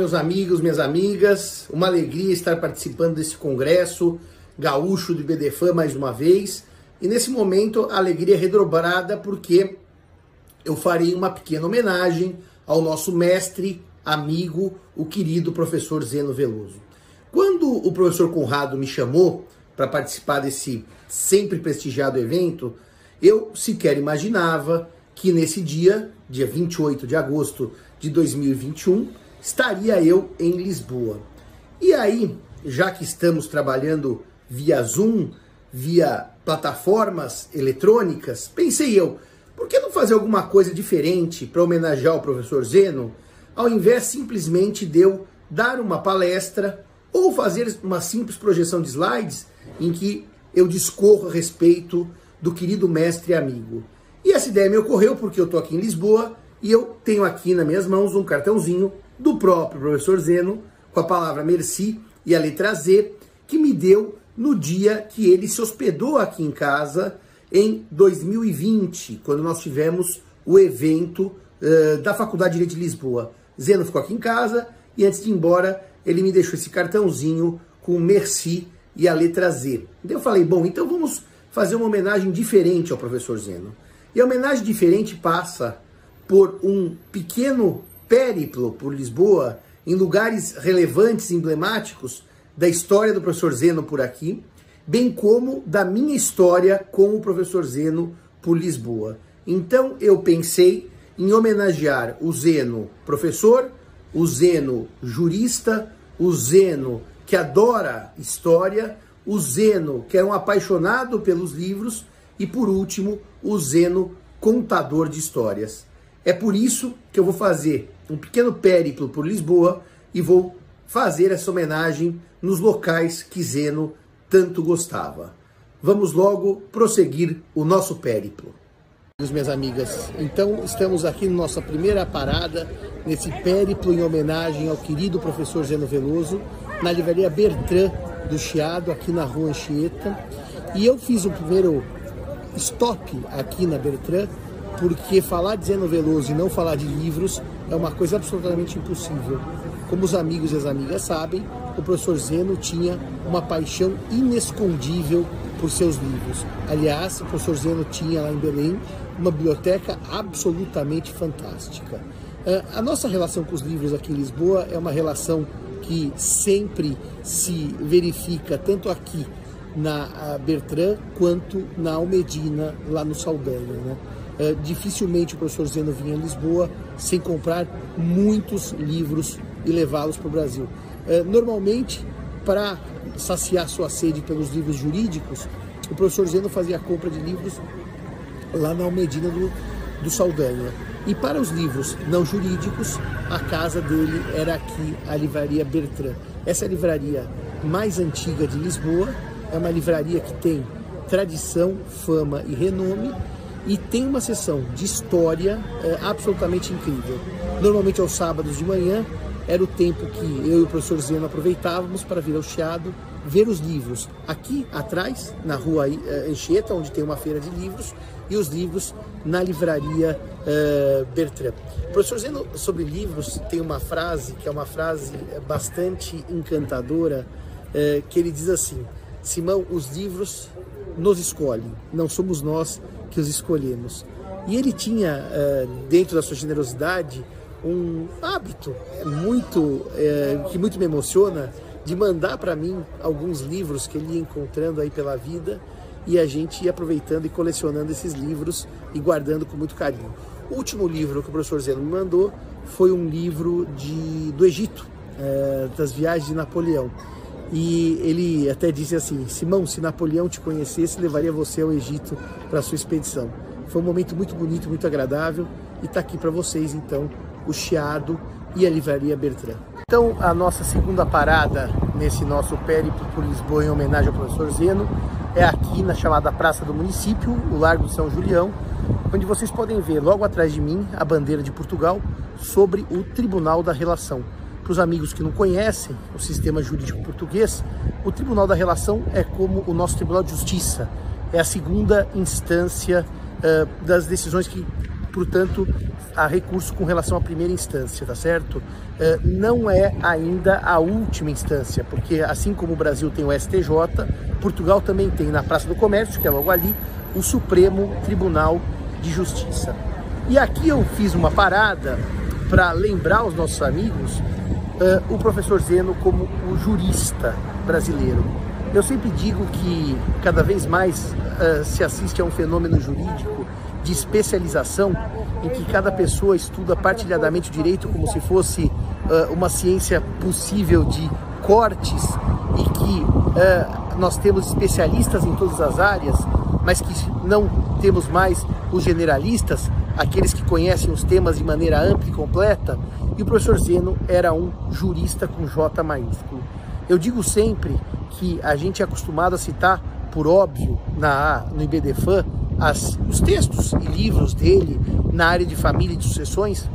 meus amigos, minhas amigas. Uma alegria estar participando desse congresso gaúcho do IBDFAN mais uma vez. E nesse momento, a alegria é redobrada porque eu farei uma pequena homenagem ao nosso mestre, amigo, o querido professor Zeno Veloso. Quando o professor Conrado me chamou para participar desse sempre prestigiado evento, eu sequer imaginava que nesse dia, dia 28 de agosto de 2021, estaria eu em Lisboa. E aí, já que estamos trabalhando via Zoom, via plataformas eletrônicas, pensei eu, por que não fazer alguma coisa diferente para homenagear o professor Zeno, ao invés simplesmente de eu dar uma palestra ou fazer uma simples projeção de slides em que eu discorro a respeito do querido mestre e amigo. E essa ideia me ocorreu porque eu estou aqui em Lisboa e eu tenho aqui nas minhas mãos um cartãozinho do próprio professor Zeno, com a palavra merci e a letra Z, que me deu no dia que ele se hospedou aqui em casa em 2020, quando nós tivemos o evento uh, da Faculdade de Direito de Lisboa. Zeno ficou aqui em casa e antes de ir embora, ele me deixou esse cartãozinho com merci e a letra Z. Então eu falei, bom, então vamos fazer uma homenagem diferente ao professor Zeno. E a homenagem diferente passa por um pequeno périplo por Lisboa, em lugares relevantes, emblemáticos da história do professor Zeno por aqui, bem como da minha história com o professor Zeno por Lisboa. Então eu pensei em homenagear o Zeno professor, o Zeno jurista, o Zeno que adora história, o Zeno que é um apaixonado pelos livros e por último o Zeno contador de histórias. É por isso que eu vou fazer um pequeno périplo por Lisboa e vou fazer essa homenagem nos locais que Zeno tanto gostava. Vamos logo prosseguir o nosso périplo. Minhas amigas, então estamos aqui na nossa primeira parada, nesse périplo em homenagem ao querido professor Zeno Veloso, na livraria Bertrand do Chiado, aqui na rua Anchieta. E eu fiz o primeiro stop aqui na Bertrand porque falar de Zeno Veloso e não falar de livros é uma coisa absolutamente impossível. Como os amigos e as amigas sabem, o professor Zeno tinha uma paixão inescondível por seus livros. Aliás, o professor Zeno tinha lá em Belém uma biblioteca absolutamente fantástica. Ah, a nossa relação com os livros aqui em Lisboa é uma relação que sempre se verifica tanto aqui na Bertrand quanto na Almedina, lá no Saldanha. Né? É, dificilmente o professor Zeno vinha em Lisboa sem comprar muitos livros e levá-los para o Brasil. É, normalmente, para saciar sua sede pelos livros jurídicos, o professor Zeno fazia a compra de livros lá na Almedina do, do Saldanha. E para os livros não jurídicos, a casa dele era aqui, a Livraria Bertrand. Essa é a livraria mais antiga de Lisboa, é uma livraria que tem tradição, fama e renome e tem uma sessão de história é, absolutamente incrível. Normalmente aos sábados de manhã era o tempo que eu e o professor Zeno aproveitávamos para vir ao Chiado, ver os livros aqui atrás, na rua é, Anchieta, onde tem uma feira de livros, e os livros na livraria uh, Bertrand. O professor Zeno, sobre livros, tem uma frase que é uma frase bastante encantadora, uh, que ele diz assim, Simão, os livros nos escolhem, não somos nós que os escolhemos. E ele tinha, eh, dentro da sua generosidade, um hábito muito eh, que muito me emociona de mandar para mim alguns livros que ele ia encontrando aí pela vida e a gente ia aproveitando e colecionando esses livros e guardando com muito carinho. O último livro que o professor Zeno me mandou foi um livro de, do Egito, das viagens de Napoleão. E ele até disse assim: Simão, se Napoleão te conhecesse, levaria você ao Egito para sua expedição. Foi um momento muito bonito, muito agradável e está aqui para vocês então o Chiado e a Livraria Bertrand. Então, a nossa segunda parada nesse nosso périplo por Lisboa em homenagem ao professor Zeno é aqui na chamada Praça do Município, o Largo de São Julião, onde vocês podem ver logo atrás de mim a bandeira de Portugal sobre o Tribunal da Relação. Para os amigos que não conhecem o sistema jurídico português, o Tribunal da Relação é como o nosso Tribunal de Justiça. É a segunda instância uh, das decisões que portanto, há recurso com relação à primeira instância, tá certo? É, não é ainda a última instância, porque assim como o Brasil tem o STJ, Portugal também tem na Praça do Comércio, que é logo ali, o Supremo Tribunal de Justiça. E aqui eu fiz uma parada para lembrar aos nossos amigos uh, o professor Zeno como o jurista brasileiro. Eu sempre digo que cada vez mais uh, se assiste a um fenômeno jurídico de especialização em que cada pessoa estuda partilhadamente o direito como se fosse uh, uma ciência possível de cortes e que uh, nós temos especialistas em todas as áreas, mas que não temos mais os generalistas, aqueles que conhecem os temas de maneira ampla e completa, e o professor Zeno era um jurista com J maiúsculo. Eu digo sempre que a gente é acostumado a citar, por óbvio, na, no IBDFAN, as, os textos e livros dele na área de família e de sucessões,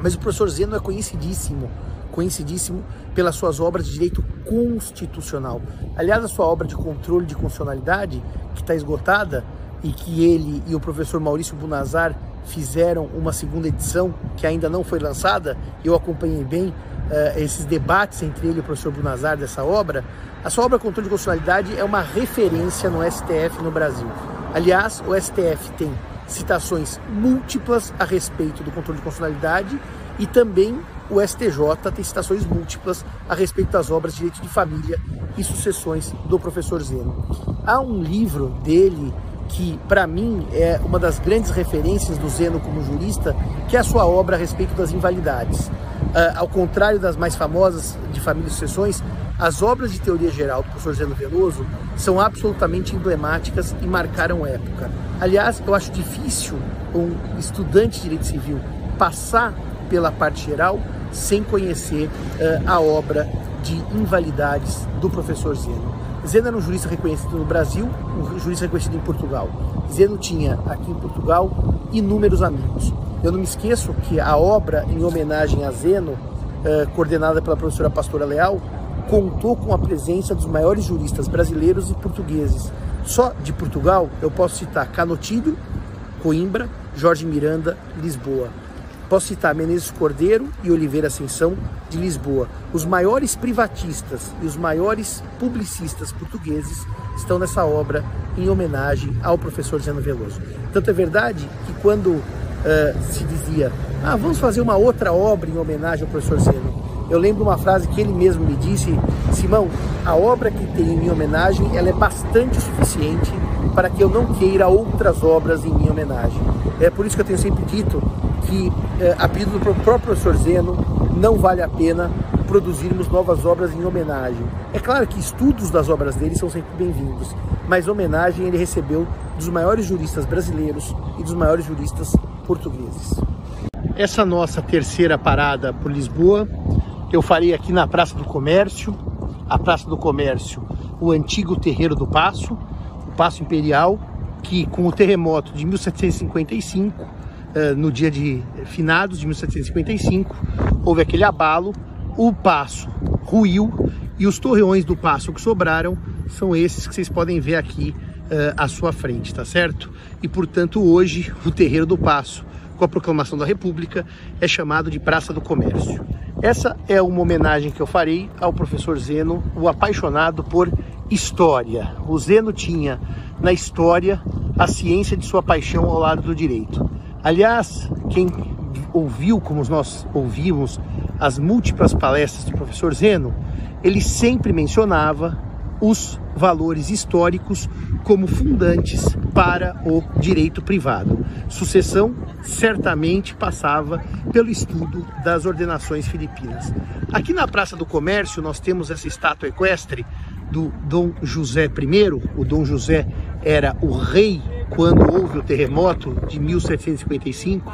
mas o professor Zeno é conhecidíssimo, conhecidíssimo pelas suas obras de direito constitucional. Aliás, a sua obra de controle de constitucionalidade, que está esgotada, e que ele e o professor Maurício Bunazar fizeram uma segunda edição que ainda não foi lançada, eu acompanhei bem uh, esses debates entre ele e o professor Bunazar dessa obra. A sua obra Controle de Constitucionalidade é uma referência no STF no Brasil. Aliás, o STF tem citações múltiplas a respeito do controle de constitucionalidade e também o STJ tem citações múltiplas a respeito das obras de direito de família e sucessões do professor Zeno. Há um livro dele que, para mim, é uma das grandes referências do Zeno como jurista, que é a sua obra a respeito das invalidades. Uh, ao contrário das mais famosas de família e sucessões, as obras de teoria geral do professor Zeno Veloso são absolutamente emblemáticas e marcaram época. Aliás, eu acho difícil um estudante de direito civil passar pela parte geral sem conhecer uh, a obra de invalidades do professor Zeno. Zeno era um jurista reconhecido no Brasil, um jurista reconhecido em Portugal. Zeno tinha aqui em Portugal inúmeros amigos. Eu não me esqueço que a obra em homenagem a Zeno, uh, coordenada pela professora Pastora Leal, contou com a presença dos maiores juristas brasileiros e portugueses. Só de Portugal eu posso citar Canotilho, Coimbra, Jorge Miranda, Lisboa. Posso citar Menezes Cordeiro e Oliveira Ascensão de Lisboa. Os maiores privatistas e os maiores publicistas portugueses estão nessa obra em homenagem ao professor Zeno Veloso. Tanto é verdade que quando uh, se dizia, ah, vamos fazer uma outra obra em homenagem ao professor Zeno, eu lembro uma frase que ele mesmo me disse, Simão, a obra que tem em minha homenagem, ela é bastante suficiente para que eu não queira outras obras em minha homenagem. É por isso que eu tenho sempre dito que, é, a pedido do próprio professor Zeno, não vale a pena produzirmos novas obras em homenagem. É claro que estudos das obras dele são sempre bem-vindos, mas homenagem ele recebeu dos maiores juristas brasileiros e dos maiores juristas portugueses. Essa nossa terceira parada por Lisboa eu farei aqui na Praça do Comércio, a Praça do Comércio, o antigo terreiro do Passo, o Passo Imperial, que com o terremoto de 1755, eh, no dia de finados de 1755, houve aquele abalo, o passo ruiu e os torreões do passo que sobraram são esses que vocês podem ver aqui uh, à sua frente, tá certo? E portanto hoje o terreiro do passo, com a proclamação da República, é chamado de Praça do Comércio. Essa é uma homenagem que eu farei ao professor Zeno, o apaixonado por história. O Zeno tinha na história a ciência de sua paixão ao lado do direito. Aliás, quem ouviu, como nós ouvimos, as múltiplas palestras do professor Zeno, ele sempre mencionava os valores históricos como fundantes para o direito privado. Sucessão certamente passava pelo estudo das ordenações filipinas. Aqui na Praça do Comércio nós temos essa estátua equestre do Dom José I. O Dom José era o rei quando houve o terremoto de 1755.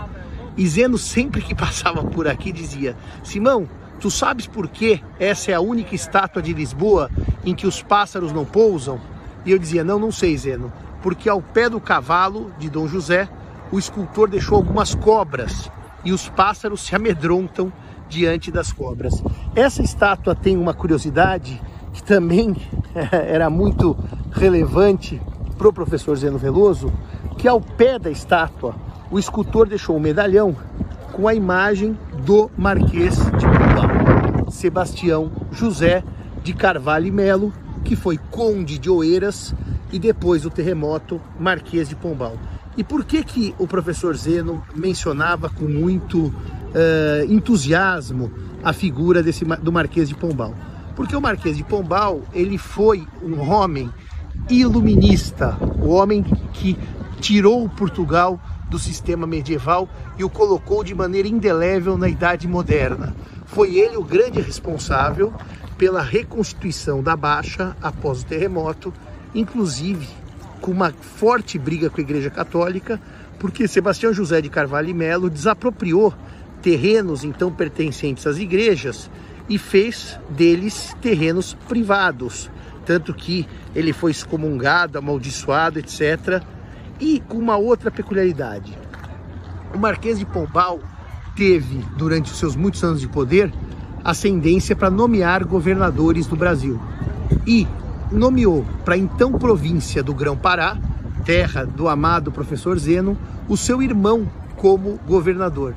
E Zeno sempre que passava por aqui dizia: Simão, tu sabes por que essa é a única estátua de Lisboa em que os pássaros não pousam? E eu dizia: Não, não sei, Zeno, porque ao pé do cavalo de Dom José, o escultor deixou algumas cobras e os pássaros se amedrontam diante das cobras. Essa estátua tem uma curiosidade que também era muito relevante para o professor Zeno Veloso, que ao pé da estátua o escultor deixou um medalhão com a imagem do Marquês de Pombal, Sebastião José de Carvalho e Melo, que foi conde de Oeiras e depois do terremoto Marquês de Pombal. E por que que o professor Zeno mencionava com muito uh, entusiasmo a figura desse, do Marquês de Pombal? Porque o Marquês de Pombal, ele foi um homem iluminista, o homem que tirou Portugal do sistema medieval e o colocou de maneira indelével na Idade Moderna. Foi ele o grande responsável pela reconstituição da Baixa após o terremoto, inclusive com uma forte briga com a Igreja Católica, porque Sebastião José de Carvalho e Melo desapropriou terrenos então pertencentes às igrejas e fez deles terrenos privados, tanto que ele foi excomungado, amaldiçoado, etc. E com uma outra peculiaridade, o Marquês de Pombal teve, durante os seus muitos anos de poder, ascendência para nomear governadores do Brasil. E nomeou para então província do Grão-Pará, terra do amado professor Zeno, o seu irmão como governador.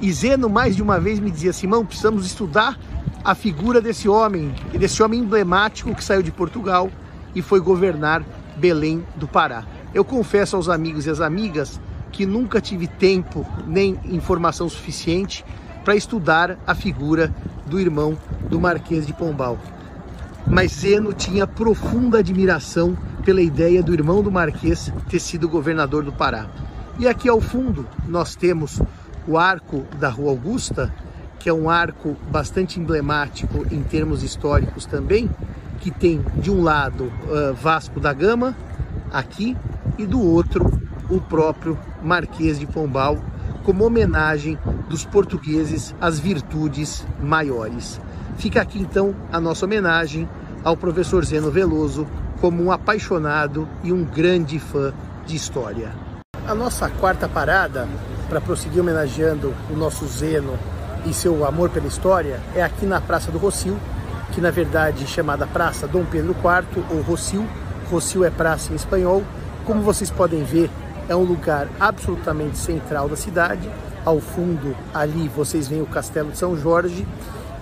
E Zeno mais de uma vez me dizia, Simão, precisamos estudar a figura desse homem, desse homem emblemático que saiu de Portugal e foi governar Belém do Pará. Eu confesso aos amigos e às amigas que nunca tive tempo nem informação suficiente para estudar a figura do irmão do Marquês de Pombal. Mas Zeno tinha profunda admiração pela ideia do irmão do Marquês ter sido governador do Pará. E aqui ao fundo nós temos o arco da Rua Augusta, que é um arco bastante emblemático em termos históricos também, que tem de um lado uh, Vasco da Gama, aqui, e do outro o próprio Marquês de Pombal, como homenagem dos portugueses às virtudes maiores. Fica aqui então a nossa homenagem ao professor Zeno Veloso como um apaixonado e um grande fã de história. A nossa quarta parada, para prosseguir homenageando o nosso Zeno e seu amor pela história, é aqui na Praça do Rocio, que na verdade é chamada Praça Dom Pedro IV ou Rocio. Rocio é praça em espanhol. Como vocês podem ver, é um lugar absolutamente central da cidade. Ao fundo, ali, vocês veem o Castelo de São Jorge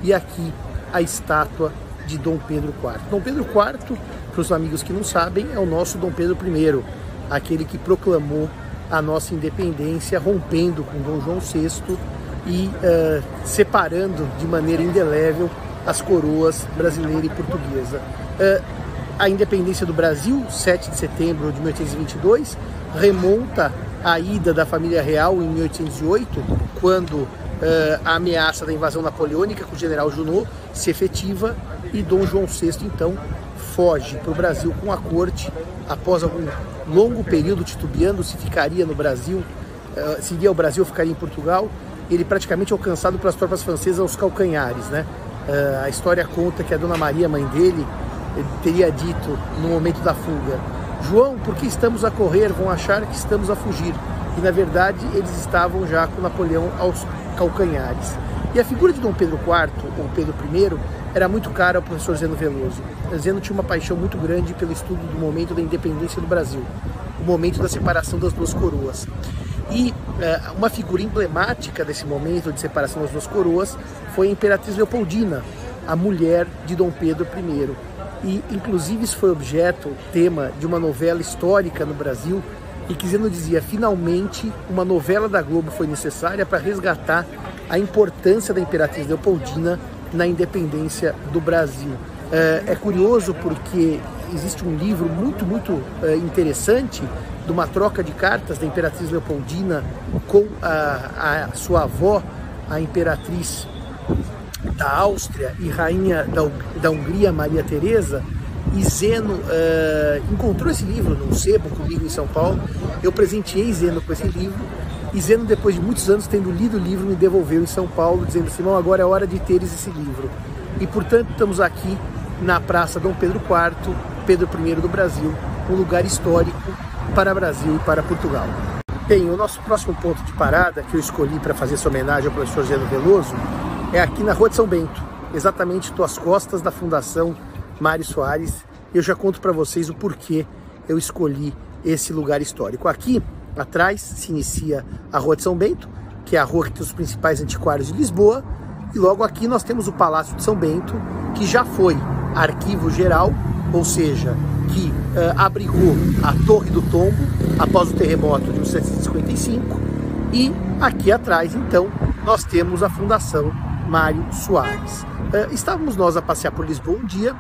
e aqui a estátua de Dom Pedro IV. Dom Pedro IV, para os amigos que não sabem, é o nosso Dom Pedro I, aquele que proclamou a nossa independência, rompendo com Dom João VI e uh, separando de maneira indelével as coroas brasileira e portuguesa. Uh, a independência do Brasil, 7 de setembro de 1822, remonta à ida da família real em 1808, quando uh, a ameaça da invasão napoleônica com o general Junot se efetiva e Dom João VI então foge para o Brasil com a corte após algum longo período titubeando se ficaria no Brasil, uh, se iria ao Brasil ficaria em Portugal, ele praticamente alcançado pelas tropas francesas aos calcanhares, né? Uh, a história conta que a Dona Maria, mãe dele, teria dito no momento da fuga: João, por que estamos a correr? Vão achar que estamos a fugir. E na verdade eles estavam já com Napoleão aos calcanhares. E a figura de Dom Pedro IV, ou Pedro I, era muito cara ao professor Zeno Veloso. Zeno tinha uma paixão muito grande pelo estudo do momento da independência do Brasil, o momento da separação das duas coroas. E uh, uma figura emblemática desse momento de separação das duas coroas foi a Imperatriz Leopoldina, a mulher de Dom Pedro I e inclusive isso foi objeto, tema de uma novela histórica no Brasil e que Zeno dizia, finalmente uma novela da Globo foi necessária para resgatar a importância da Imperatriz Leopoldina na independência do Brasil. É, é curioso porque existe um livro muito, muito é, interessante de uma troca de cartas da Imperatriz Leopoldina com a, a sua avó, a Imperatriz da Áustria e rainha da, da Hungria, Maria Teresa, e Zeno uh, encontrou esse livro num sebo comigo em São Paulo. Eu presenteei Zeno com esse livro e Zeno, depois de muitos anos tendo lido o livro, me devolveu em São Paulo, dizendo: Simão, agora é hora de teres esse livro. E portanto, estamos aqui na Praça Dom Pedro IV, Pedro I do Brasil, um lugar histórico para Brasil e para Portugal. Bem, o nosso próximo ponto de parada que eu escolhi para fazer essa homenagem ao professor Zeno Veloso é aqui na Rua de São Bento, exatamente tuas costas da Fundação Mário Soares. Eu já conto para vocês o porquê eu escolhi esse lugar histórico. Aqui atrás se inicia a Rua de São Bento, que é a rua que tem os principais antiquários de Lisboa, e logo aqui nós temos o Palácio de São Bento, que já foi arquivo geral, ou seja, que uh, abrigou a Torre do Tombo após o terremoto de 1755. E aqui atrás, então, nós temos a Fundação Mário Soares. Uh, estávamos nós a passear por Lisboa um dia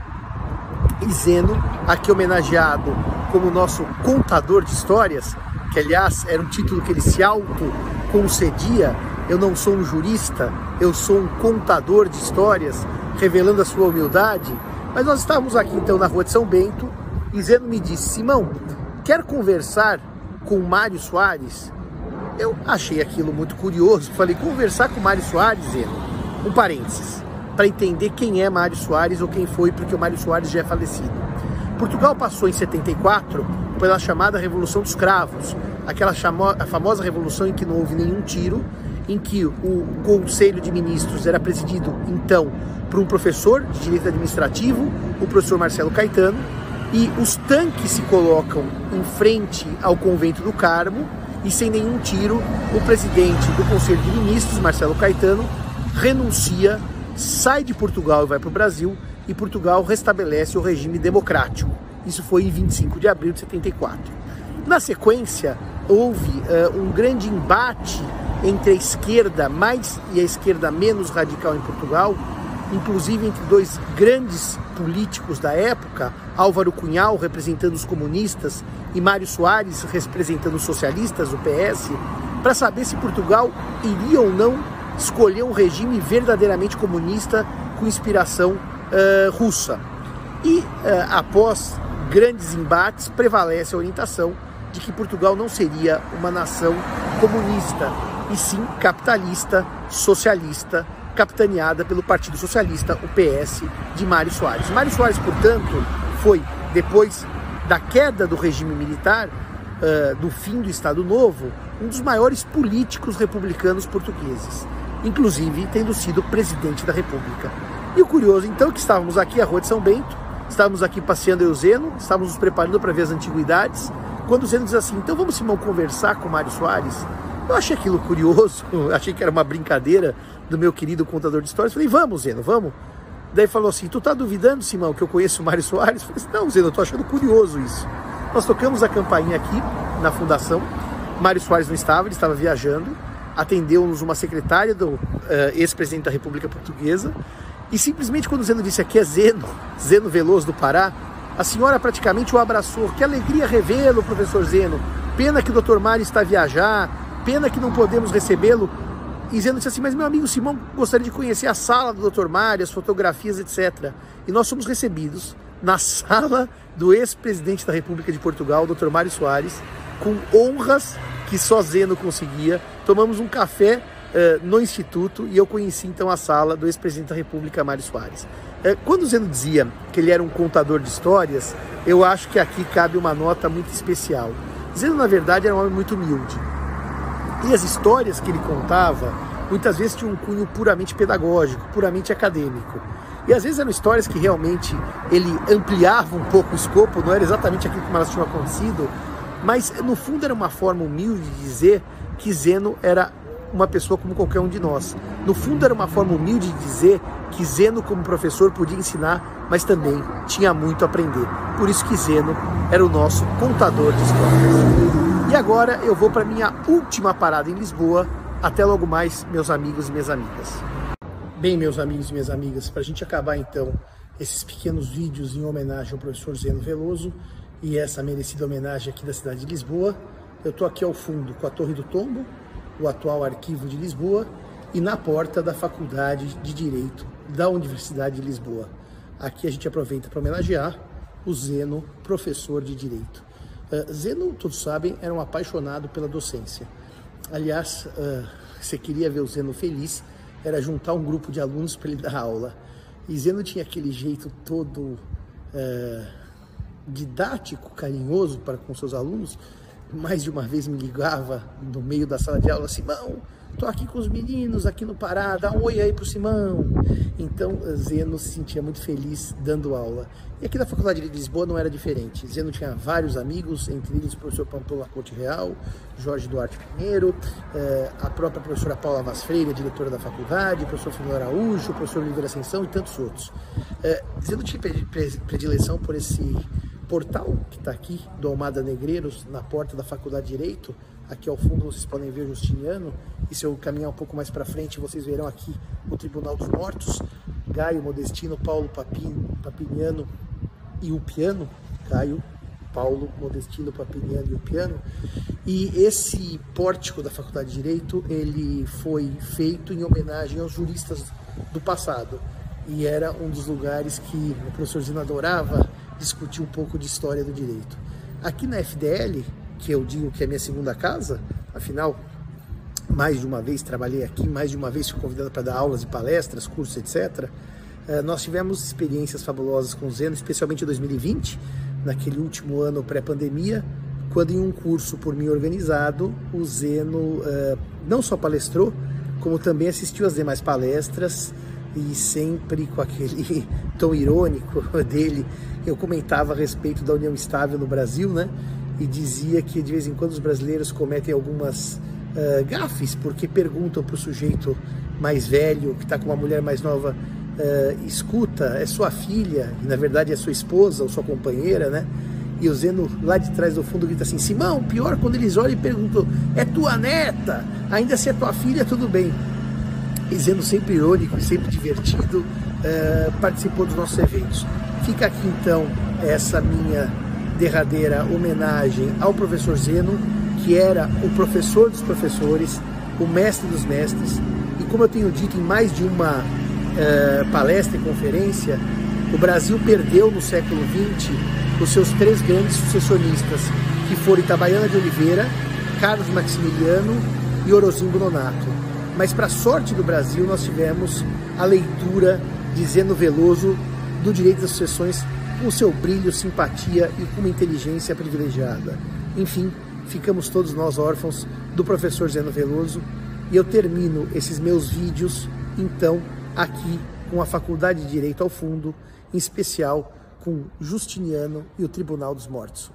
e Zeno, aqui homenageado como nosso contador de histórias, que aliás era um título que ele se auto-concedia. Eu não sou um jurista, eu sou um contador de histórias, revelando a sua humildade. Mas nós estávamos aqui então na rua de São Bento e Zeno me disse: Simão, quer conversar com Mário Soares? Eu achei aquilo muito curioso. Falei: conversar com Mário Soares, Zeno? Um parênteses, para entender quem é Mário Soares ou quem foi, porque o Mário Soares já é falecido. Portugal passou em 74 pela chamada Revolução dos Cravos, aquela famosa revolução em que não houve nenhum tiro, em que o Conselho de Ministros era presidido então por um professor de direito administrativo, o professor Marcelo Caetano, e os tanques se colocam em frente ao convento do Carmo e sem nenhum tiro, o presidente do Conselho de Ministros, Marcelo Caetano, renuncia, sai de Portugal e vai para o Brasil e Portugal restabelece o regime democrático. Isso foi em 25 de abril de 74. Na sequência, houve uh, um grande embate entre a esquerda mais e a esquerda menos radical em Portugal, inclusive entre dois grandes políticos da época, Álvaro Cunhal representando os comunistas e Mário Soares representando os socialistas, o PS, para saber se Portugal iria ou não escolher um regime verdadeiramente comunista com inspiração uh, russa. E uh, após grandes embates, prevalece a orientação de que Portugal não seria uma nação comunista, e sim capitalista, socialista, capitaneada pelo Partido Socialista, o PS, de Mário Soares. Mário Soares, portanto, foi, depois da queda do regime militar, uh, do fim do Estado Novo, um dos maiores políticos republicanos portugueses, inclusive tendo sido presidente da República. E o curioso, então, é que estávamos aqui à Rua de São Bento, estávamos aqui passeando eu Zeno, estávamos nos preparando para ver as antiguidades, quando o Zeno diz assim, então vamos, Simão, conversar com Mário Soares? Eu achei aquilo curioso, achei que era uma brincadeira do meu querido contador de histórias. Falei, vamos, Zeno, vamos. Daí falou assim, tu tá duvidando, Simão, que eu conheço o Mário Soares? Falei assim, não, Zeno, eu tô achando curioso isso. Nós tocamos a campainha aqui, na fundação. Mário Soares não estava, ele estava viajando. Atendeu-nos uma secretária do uh, ex-presidente da República Portuguesa. E simplesmente quando o Zeno disse aqui é Zeno, Zeno Veloso do Pará, a senhora praticamente o abraçou. Que alegria revê-lo, professor Zeno. Pena que o doutor Mário está a viajar, Pena que não podemos recebê-lo. E disse assim, mas meu amigo Simão gostaria de conhecer a sala do Dr. Mário, as fotografias, etc. E nós somos recebidos na sala do ex-presidente da República de Portugal, Dr. Mário Soares, com honras que só Zeno conseguia. Tomamos um café uh, no Instituto e eu conheci então a sala do ex-presidente da República, Mário Soares. Uh, quando Zeno dizia que ele era um contador de histórias, eu acho que aqui cabe uma nota muito especial. Zeno, na verdade, era um homem muito humilde. E as histórias que ele contava muitas vezes tinham um cunho puramente pedagógico, puramente acadêmico. E às vezes eram histórias que realmente ele ampliava um pouco o escopo, não era exatamente aquilo como elas tinham acontecido, mas no fundo era uma forma humilde de dizer que Zeno era uma pessoa como qualquer um de nós. No fundo era uma forma humilde de dizer que Zeno como professor podia ensinar, mas também tinha muito a aprender. Por isso que Zeno era o nosso contador de histórias. E agora eu vou para minha última parada em Lisboa. Até logo mais, meus amigos e minhas amigas. Bem, meus amigos e minhas amigas, para a gente acabar então esses pequenos vídeos em homenagem ao professor Zeno Veloso e essa merecida homenagem aqui da cidade de Lisboa, eu estou aqui ao fundo com a Torre do Tombo, o atual arquivo de Lisboa, e na porta da Faculdade de Direito da Universidade de Lisboa. Aqui a gente aproveita para homenagear o Zeno, professor de Direito. Uh, Zeno, todos sabem, era um apaixonado pela docência. Aliás, você queria ver o Zeno feliz, era juntar um grupo de alunos para ele dar aula. E Zeno tinha aquele jeito todo uh, didático, carinhoso para com seus alunos. Mais de uma vez me ligava no meio da sala de aula, Simão, tô aqui com os meninos aqui no Pará, dá um oi aí pro Simão. Então Zeno se sentia muito feliz dando aula. E aqui na Faculdade de Lisboa não era diferente. Zeno tinha vários amigos, entre eles o professor Pampola Corte Real, Jorge Duarte Pinheiro, eh, a própria professora Paula Vaz Freire, diretora da faculdade, o professor Fernando Araújo, o professor Oliveira Ascensão e tantos outros. Eh, Zeno tinha predileção por esse portal que está aqui, do Almada Negreiros, na porta da Faculdade de Direito. Aqui ao fundo vocês podem ver Justiniano. E se eu caminhar um pouco mais para frente, vocês verão aqui o Tribunal dos Mortos. Gaio Modestino, Paulo Papin, Papiniano e o piano. Gaio, Paulo Modestino, Papiniano e o piano. E esse pórtico da Faculdade de Direito, ele foi feito em homenagem aos juristas do passado. E era um dos lugares que o professor Zino adorava discutir um pouco de história do direito. Aqui na FDL, que eu digo que é minha segunda casa, afinal, mais de uma vez trabalhei aqui, mais de uma vez fui convidado para dar aulas e palestras, cursos, etc. Eh, nós tivemos experiências fabulosas com o Zeno, especialmente em 2020, naquele último ano pré-pandemia, quando em um curso por mim organizado, o Zeno eh, não só palestrou, como também assistiu às demais palestras e sempre com aquele tom irônico dele, eu comentava a respeito da união estável no Brasil, né? E dizia que de vez em quando os brasileiros cometem algumas uh, gafes, porque perguntam para o sujeito mais velho, que está com uma mulher mais nova, uh, escuta, é sua filha, e na verdade é sua esposa ou sua companheira, né? E o Zeno lá de trás do fundo grita assim: Simão, pior quando eles olham e perguntam: é tua neta? Ainda se é tua filha, tudo bem. E Zeno sempre irônico e sempre divertido, uh, participou dos nossos eventos. Fica aqui então essa minha derradeira homenagem ao professor Zeno, que era o professor dos professores, o mestre dos mestres, e como eu tenho dito em mais de uma uh, palestra e conferência, o Brasil perdeu no século XX os seus três grandes sucessionistas, que foram Itabaiana de Oliveira, Carlos Maximiliano e Orozimbo Nonato. Mas para sorte do Brasil, nós tivemos a leitura de Zeno Veloso do direito das sucessões com seu brilho, simpatia e com uma inteligência privilegiada. Enfim, ficamos todos nós órfãos do professor Zeno Veloso e eu termino esses meus vídeos, então, aqui com a Faculdade de Direito ao fundo, em especial com Justiniano e o Tribunal dos Mortos.